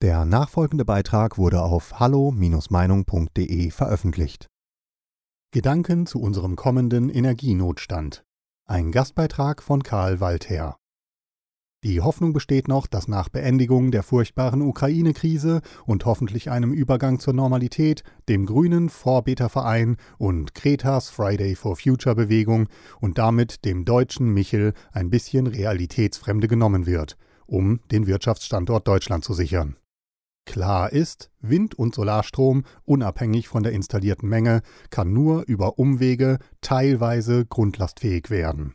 Der nachfolgende Beitrag wurde auf hallo-meinung.de veröffentlicht. Gedanken zu unserem kommenden Energienotstand. Ein Gastbeitrag von Karl Walther. Die Hoffnung besteht noch, dass nach Beendigung der furchtbaren Ukraine-Krise und hoffentlich einem Übergang zur Normalität dem Grünen Vorbeterverein und Kretas Friday for Future Bewegung und damit dem deutschen Michel ein bisschen Realitätsfremde genommen wird, um den Wirtschaftsstandort Deutschland zu sichern. Klar ist, Wind- und Solarstrom, unabhängig von der installierten Menge, kann nur über Umwege teilweise grundlastfähig werden.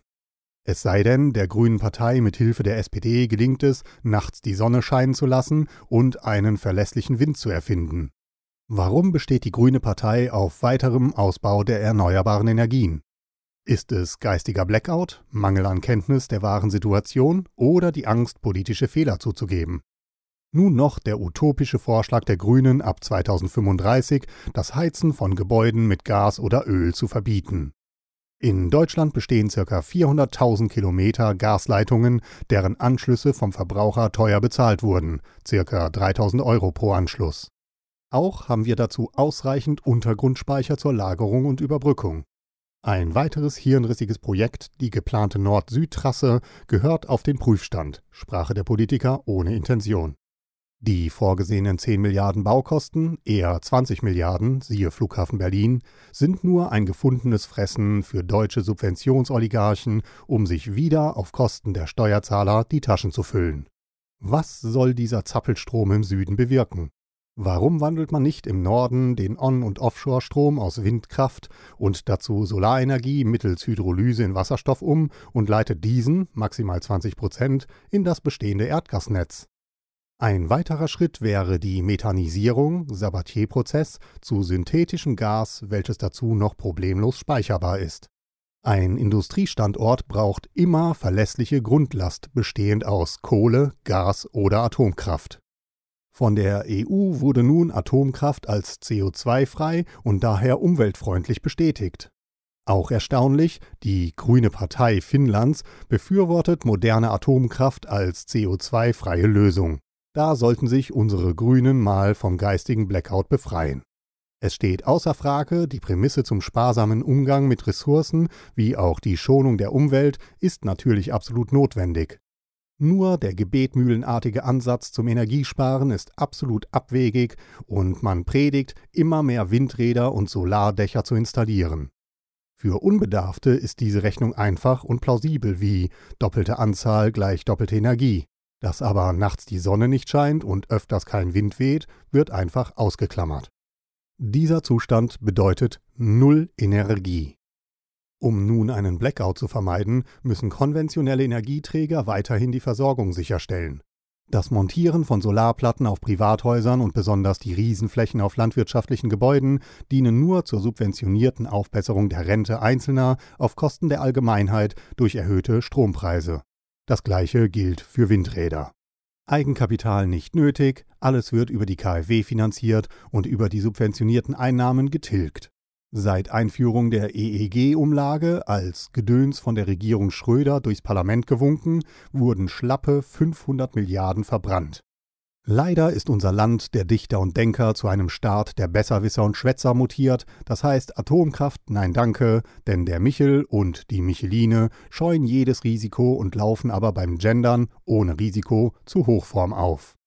Es sei denn, der Grünen Partei mit Hilfe der SPD gelingt es, nachts die Sonne scheinen zu lassen und einen verlässlichen Wind zu erfinden. Warum besteht die Grüne Partei auf weiterem Ausbau der erneuerbaren Energien? Ist es geistiger Blackout, Mangel an Kenntnis der wahren Situation oder die Angst, politische Fehler zuzugeben? Nun noch der utopische Vorschlag der Grünen ab 2035, das Heizen von Gebäuden mit Gas oder Öl zu verbieten. In Deutschland bestehen ca. 400.000 Kilometer Gasleitungen, deren Anschlüsse vom Verbraucher teuer bezahlt wurden, ca. 3.000 Euro pro Anschluss. Auch haben wir dazu ausreichend Untergrundspeicher zur Lagerung und Überbrückung. Ein weiteres hirnrissiges Projekt, die geplante Nord-Süd-Trasse, gehört auf den Prüfstand, Sprache der Politiker ohne Intention. Die vorgesehenen 10 Milliarden Baukosten, eher 20 Milliarden, siehe Flughafen Berlin, sind nur ein gefundenes Fressen für deutsche Subventionsoligarchen, um sich wieder auf Kosten der Steuerzahler die Taschen zu füllen. Was soll dieser Zappelstrom im Süden bewirken? Warum wandelt man nicht im Norden den On- und Offshore-Strom aus Windkraft und dazu Solarenergie mittels Hydrolyse in Wasserstoff um und leitet diesen, maximal 20 Prozent, in das bestehende Erdgasnetz? Ein weiterer Schritt wäre die Methanisierung, Sabatier-Prozess, zu synthetischem Gas, welches dazu noch problemlos speicherbar ist. Ein Industriestandort braucht immer verlässliche Grundlast bestehend aus Kohle, Gas oder Atomkraft. Von der EU wurde nun Atomkraft als CO2-frei und daher umweltfreundlich bestätigt. Auch erstaunlich, die Grüne Partei Finnlands befürwortet moderne Atomkraft als CO2-freie Lösung. Da sollten sich unsere Grünen mal vom geistigen Blackout befreien. Es steht außer Frage, die Prämisse zum sparsamen Umgang mit Ressourcen wie auch die Schonung der Umwelt ist natürlich absolut notwendig. Nur der gebetmühlenartige Ansatz zum Energiesparen ist absolut abwegig und man predigt, immer mehr Windräder und Solardächer zu installieren. Für Unbedarfte ist diese Rechnung einfach und plausibel wie doppelte Anzahl gleich doppelte Energie. Dass aber nachts die Sonne nicht scheint und öfters kein Wind weht, wird einfach ausgeklammert. Dieser Zustand bedeutet Null Energie. Um nun einen Blackout zu vermeiden, müssen konventionelle Energieträger weiterhin die Versorgung sicherstellen. Das Montieren von Solarplatten auf Privathäusern und besonders die Riesenflächen auf landwirtschaftlichen Gebäuden dienen nur zur subventionierten Aufbesserung der Rente Einzelner auf Kosten der Allgemeinheit durch erhöhte Strompreise. Das gleiche gilt für Windräder. Eigenkapital nicht nötig, alles wird über die KfW finanziert und über die subventionierten Einnahmen getilgt. Seit Einführung der EEG-Umlage als Gedöns von der Regierung Schröder durchs Parlament gewunken, wurden schlappe 500 Milliarden verbrannt. Leider ist unser Land der Dichter und Denker zu einem Staat der Besserwisser und Schwätzer mutiert, das heißt Atomkraft nein danke, denn der Michel und die Micheline scheuen jedes Risiko und laufen aber beim Gendern ohne Risiko zu Hochform auf.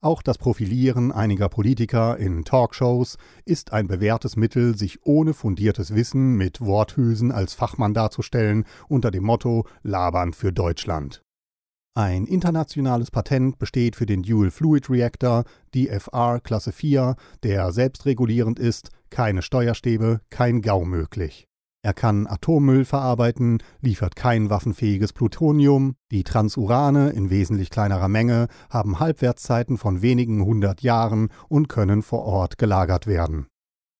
Auch das Profilieren einiger Politiker in Talkshows ist ein bewährtes Mittel, sich ohne fundiertes Wissen mit Worthülsen als Fachmann darzustellen unter dem Motto Labern für Deutschland. Ein internationales Patent besteht für den Dual Fluid Reactor DFR Klasse 4, der selbstregulierend ist, keine Steuerstäbe, kein GAU möglich. Er kann Atommüll verarbeiten, liefert kein waffenfähiges Plutonium, die Transurane in wesentlich kleinerer Menge haben Halbwertszeiten von wenigen hundert Jahren und können vor Ort gelagert werden.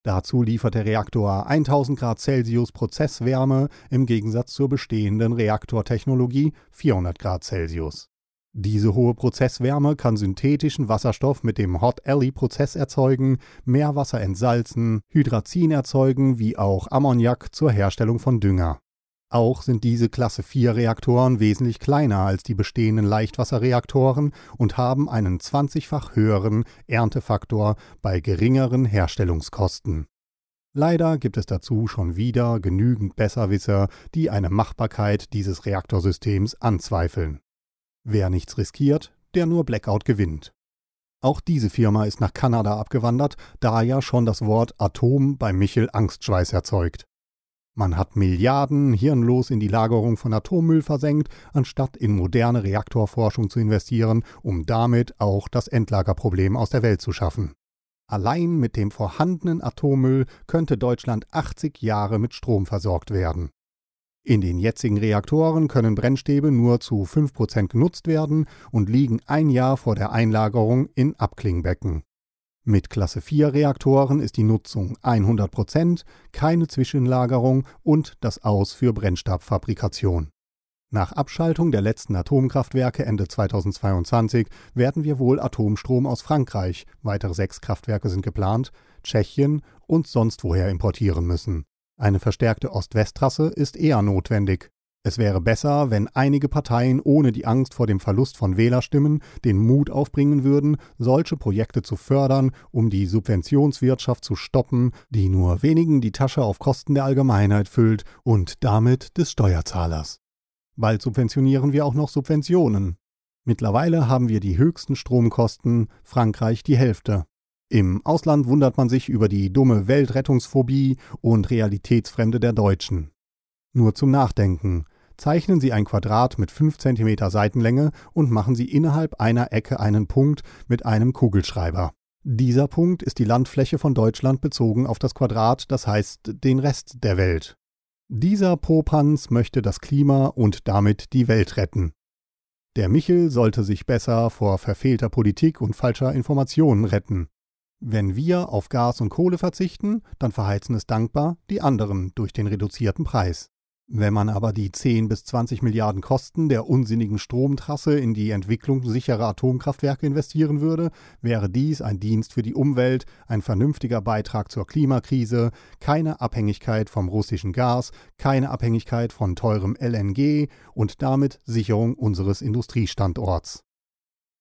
Dazu liefert der Reaktor 1000 Grad Celsius Prozesswärme im Gegensatz zur bestehenden Reaktortechnologie 400 Grad Celsius. Diese hohe Prozesswärme kann synthetischen Wasserstoff mit dem Hot Alley Prozess erzeugen, Meerwasser entsalzen, Hydrazin erzeugen wie auch Ammoniak zur Herstellung von Dünger. Auch sind diese Klasse 4 Reaktoren wesentlich kleiner als die bestehenden Leichtwasserreaktoren und haben einen 20-fach höheren Erntefaktor bei geringeren Herstellungskosten. Leider gibt es dazu schon wieder genügend Besserwisser, die eine Machbarkeit dieses Reaktorsystems anzweifeln. Wer nichts riskiert, der nur Blackout gewinnt. Auch diese Firma ist nach Kanada abgewandert, da ja schon das Wort Atom bei Michel Angstschweiß erzeugt. Man hat Milliarden hirnlos in die Lagerung von Atommüll versenkt, anstatt in moderne Reaktorforschung zu investieren, um damit auch das Endlagerproblem aus der Welt zu schaffen. Allein mit dem vorhandenen Atommüll könnte Deutschland 80 Jahre mit Strom versorgt werden. In den jetzigen Reaktoren können Brennstäbe nur zu 5% genutzt werden und liegen ein Jahr vor der Einlagerung in Abklingbecken. Mit Klasse 4 Reaktoren ist die Nutzung 100% keine Zwischenlagerung und das Aus für Brennstabfabrikation. Nach Abschaltung der letzten Atomkraftwerke Ende 2022 werden wir wohl Atomstrom aus Frankreich, weitere sechs Kraftwerke sind geplant, Tschechien und sonst woher importieren müssen. Eine verstärkte Ost-West-Trasse ist eher notwendig. Es wäre besser, wenn einige Parteien ohne die Angst vor dem Verlust von Wählerstimmen den Mut aufbringen würden, solche Projekte zu fördern, um die Subventionswirtschaft zu stoppen, die nur wenigen die Tasche auf Kosten der Allgemeinheit füllt und damit des Steuerzahlers. Bald subventionieren wir auch noch Subventionen. Mittlerweile haben wir die höchsten Stromkosten, Frankreich die Hälfte. Im Ausland wundert man sich über die dumme Weltrettungsphobie und Realitätsfremde der Deutschen. Nur zum Nachdenken. Zeichnen Sie ein Quadrat mit 5 cm Seitenlänge und machen Sie innerhalb einer Ecke einen Punkt mit einem Kugelschreiber. Dieser Punkt ist die Landfläche von Deutschland bezogen auf das Quadrat, das heißt den Rest der Welt. Dieser Popanz möchte das Klima und damit die Welt retten. Der Michel sollte sich besser vor verfehlter Politik und falscher Informationen retten. Wenn wir auf Gas und Kohle verzichten, dann verheizen es dankbar die anderen durch den reduzierten Preis. Wenn man aber die 10 bis 20 Milliarden Kosten der unsinnigen Stromtrasse in die Entwicklung sicherer Atomkraftwerke investieren würde, wäre dies ein Dienst für die Umwelt, ein vernünftiger Beitrag zur Klimakrise, keine Abhängigkeit vom russischen Gas, keine Abhängigkeit von teurem LNG und damit Sicherung unseres Industriestandorts.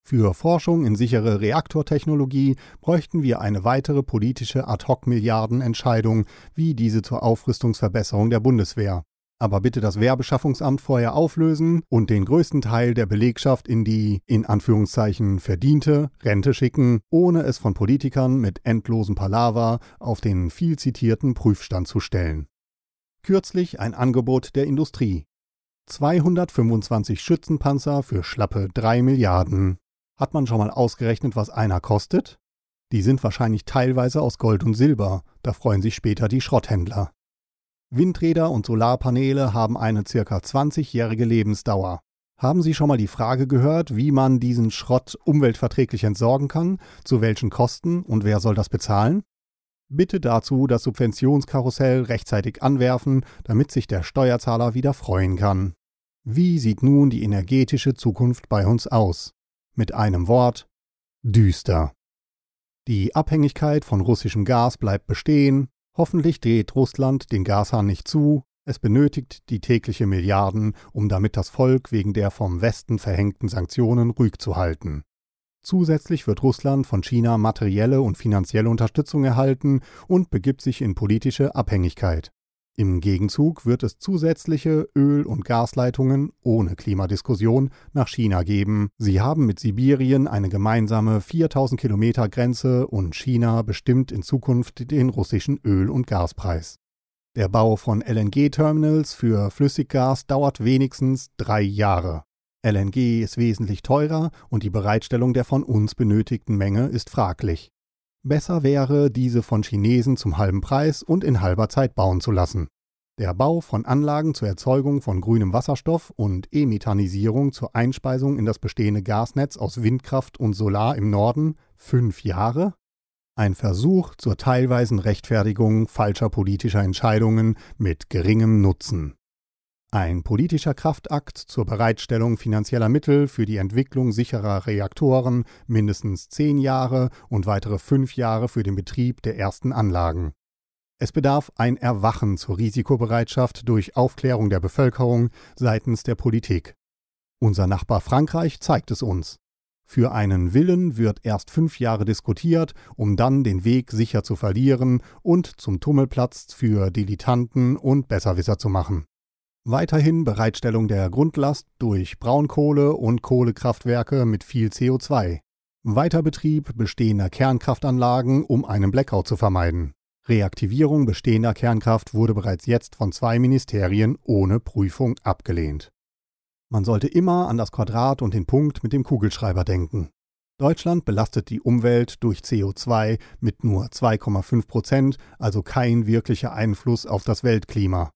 Für Forschung in sichere Reaktortechnologie bräuchten wir eine weitere politische Ad-hoc-Milliardenentscheidung, wie diese zur Aufrüstungsverbesserung der Bundeswehr aber bitte das Werbeschaffungsamt vorher auflösen und den größten Teil der Belegschaft in die in Anführungszeichen verdiente Rente schicken, ohne es von Politikern mit endlosem Palaver auf den viel zitierten Prüfstand zu stellen. Kürzlich ein Angebot der Industrie. 225 Schützenpanzer für schlappe 3 Milliarden. Hat man schon mal ausgerechnet, was einer kostet? Die sind wahrscheinlich teilweise aus Gold und Silber, da freuen sich später die Schrotthändler. Windräder und Solarpaneele haben eine circa 20-jährige Lebensdauer. Haben Sie schon mal die Frage gehört, wie man diesen Schrott umweltverträglich entsorgen kann, zu welchen Kosten und wer soll das bezahlen? Bitte dazu das Subventionskarussell rechtzeitig anwerfen, damit sich der Steuerzahler wieder freuen kann. Wie sieht nun die energetische Zukunft bei uns aus? Mit einem Wort düster. Die Abhängigkeit von russischem Gas bleibt bestehen, Hoffentlich dreht Russland den Gashahn nicht zu, es benötigt die tägliche Milliarden, um damit das Volk wegen der vom Westen verhängten Sanktionen ruhig zu halten. Zusätzlich wird Russland von China materielle und finanzielle Unterstützung erhalten und begibt sich in politische Abhängigkeit. Im Gegenzug wird es zusätzliche Öl- und Gasleitungen ohne Klimadiskussion nach China geben. Sie haben mit Sibirien eine gemeinsame 4000 Kilometer Grenze und China bestimmt in Zukunft den russischen Öl- und Gaspreis. Der Bau von LNG-Terminals für Flüssiggas dauert wenigstens drei Jahre. LNG ist wesentlich teurer und die Bereitstellung der von uns benötigten Menge ist fraglich. Besser wäre, diese von Chinesen zum halben Preis und in halber Zeit bauen zu lassen. Der Bau von Anlagen zur Erzeugung von grünem Wasserstoff und E-Methanisierung zur Einspeisung in das bestehende Gasnetz aus Windkraft und Solar im Norden fünf Jahre? Ein Versuch zur teilweisen Rechtfertigung falscher politischer Entscheidungen mit geringem Nutzen. Ein politischer Kraftakt zur Bereitstellung finanzieller Mittel für die Entwicklung sicherer Reaktoren mindestens zehn Jahre und weitere fünf Jahre für den Betrieb der ersten Anlagen. Es bedarf ein Erwachen zur Risikobereitschaft durch Aufklärung der Bevölkerung seitens der Politik. Unser Nachbar Frankreich zeigt es uns. Für einen Willen wird erst fünf Jahre diskutiert, um dann den Weg sicher zu verlieren und zum Tummelplatz für Dilettanten und Besserwisser zu machen. Weiterhin Bereitstellung der Grundlast durch Braunkohle und Kohlekraftwerke mit viel CO2. Weiterbetrieb bestehender Kernkraftanlagen, um einen Blackout zu vermeiden. Reaktivierung bestehender Kernkraft wurde bereits jetzt von zwei Ministerien ohne Prüfung abgelehnt. Man sollte immer an das Quadrat und den Punkt mit dem Kugelschreiber denken. Deutschland belastet die Umwelt durch CO2 mit nur 2,5 Prozent, also kein wirklicher Einfluss auf das Weltklima.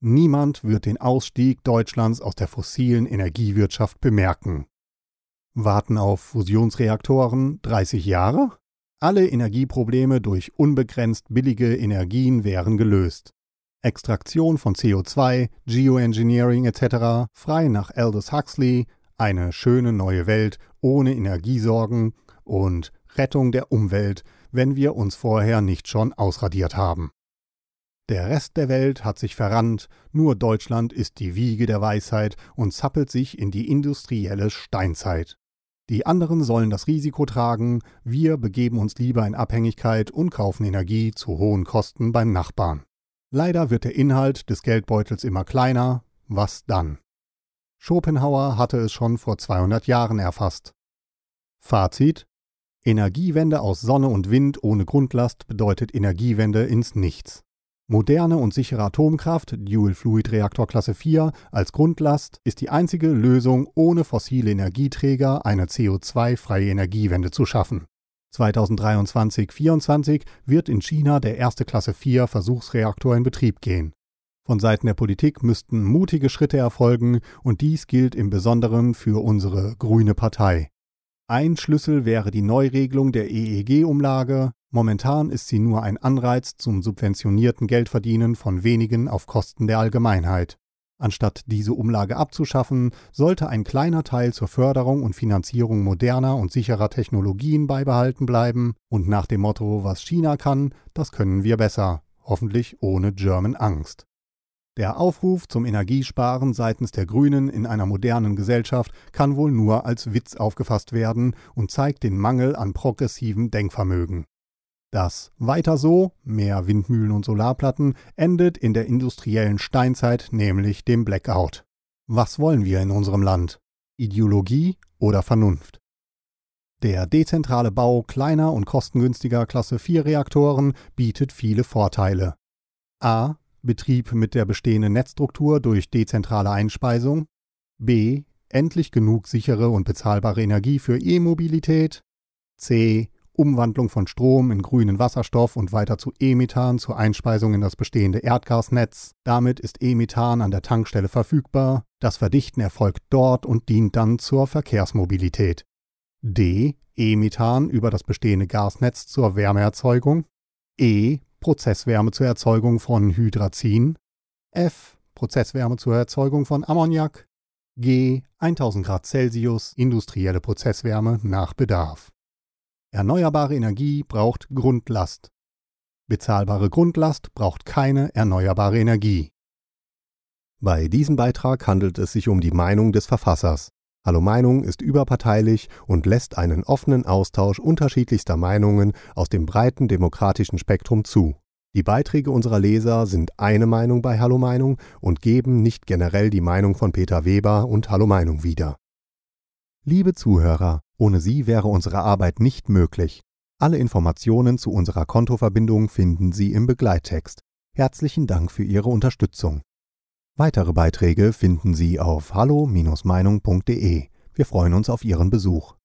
Niemand wird den Ausstieg Deutschlands aus der fossilen Energiewirtschaft bemerken. Warten auf Fusionsreaktoren 30 Jahre? Alle Energieprobleme durch unbegrenzt billige Energien wären gelöst. Extraktion von CO2, Geoengineering etc. frei nach Aldous Huxley, eine schöne neue Welt ohne Energiesorgen und Rettung der Umwelt, wenn wir uns vorher nicht schon ausradiert haben. Der Rest der Welt hat sich verrannt, nur Deutschland ist die Wiege der Weisheit und zappelt sich in die industrielle Steinzeit. Die anderen sollen das Risiko tragen, wir begeben uns lieber in Abhängigkeit und kaufen Energie zu hohen Kosten beim Nachbarn. Leider wird der Inhalt des Geldbeutels immer kleiner, was dann? Schopenhauer hatte es schon vor 200 Jahren erfasst. Fazit Energiewende aus Sonne und Wind ohne Grundlast bedeutet Energiewende ins Nichts. Moderne und sichere Atomkraft, Dual-Fluid-Reaktor Klasse 4, als Grundlast ist die einzige Lösung, ohne fossile Energieträger eine CO2-freie Energiewende zu schaffen. 2023-24 wird in China der erste Klasse 4 Versuchsreaktor in Betrieb gehen. Von Seiten der Politik müssten mutige Schritte erfolgen und dies gilt im Besonderen für unsere Grüne Partei. Ein Schlüssel wäre die Neuregelung der EEG-Umlage, Momentan ist sie nur ein Anreiz zum subventionierten Geldverdienen von wenigen auf Kosten der Allgemeinheit. Anstatt diese Umlage abzuschaffen, sollte ein kleiner Teil zur Förderung und Finanzierung moderner und sicherer Technologien beibehalten bleiben und nach dem Motto, was China kann, das können wir besser, hoffentlich ohne German Angst. Der Aufruf zum Energiesparen seitens der Grünen in einer modernen Gesellschaft kann wohl nur als Witz aufgefasst werden und zeigt den Mangel an progressivem Denkvermögen. Das Weiter so, mehr Windmühlen und Solarplatten, endet in der industriellen Steinzeit, nämlich dem Blackout. Was wollen wir in unserem Land? Ideologie oder Vernunft? Der dezentrale Bau kleiner und kostengünstiger Klasse 4 Reaktoren bietet viele Vorteile. A. Betrieb mit der bestehenden Netzstruktur durch dezentrale Einspeisung. B. Endlich genug sichere und bezahlbare Energie für E-Mobilität. C. Umwandlung von Strom in grünen Wasserstoff und weiter zu E-Methan zur Einspeisung in das bestehende Erdgasnetz. Damit ist E-Methan an der Tankstelle verfügbar. Das Verdichten erfolgt dort und dient dann zur Verkehrsmobilität. D. E-Methan über das bestehende Gasnetz zur Wärmeerzeugung. E. Prozesswärme zur Erzeugung von Hydrazin. F. Prozesswärme zur Erzeugung von Ammoniak. G. 1000 Grad Celsius industrielle Prozesswärme nach Bedarf. Erneuerbare Energie braucht Grundlast. Bezahlbare Grundlast braucht keine erneuerbare Energie. Bei diesem Beitrag handelt es sich um die Meinung des Verfassers. Hallo Meinung ist überparteilich und lässt einen offenen Austausch unterschiedlichster Meinungen aus dem breiten demokratischen Spektrum zu. Die Beiträge unserer Leser sind eine Meinung bei Hallo Meinung und geben nicht generell die Meinung von Peter Weber und Hallo Meinung wieder. Liebe Zuhörer, ohne Sie wäre unsere Arbeit nicht möglich. Alle Informationen zu unserer Kontoverbindung finden Sie im Begleittext. Herzlichen Dank für Ihre Unterstützung. Weitere Beiträge finden Sie auf hallo-meinung.de. Wir freuen uns auf Ihren Besuch.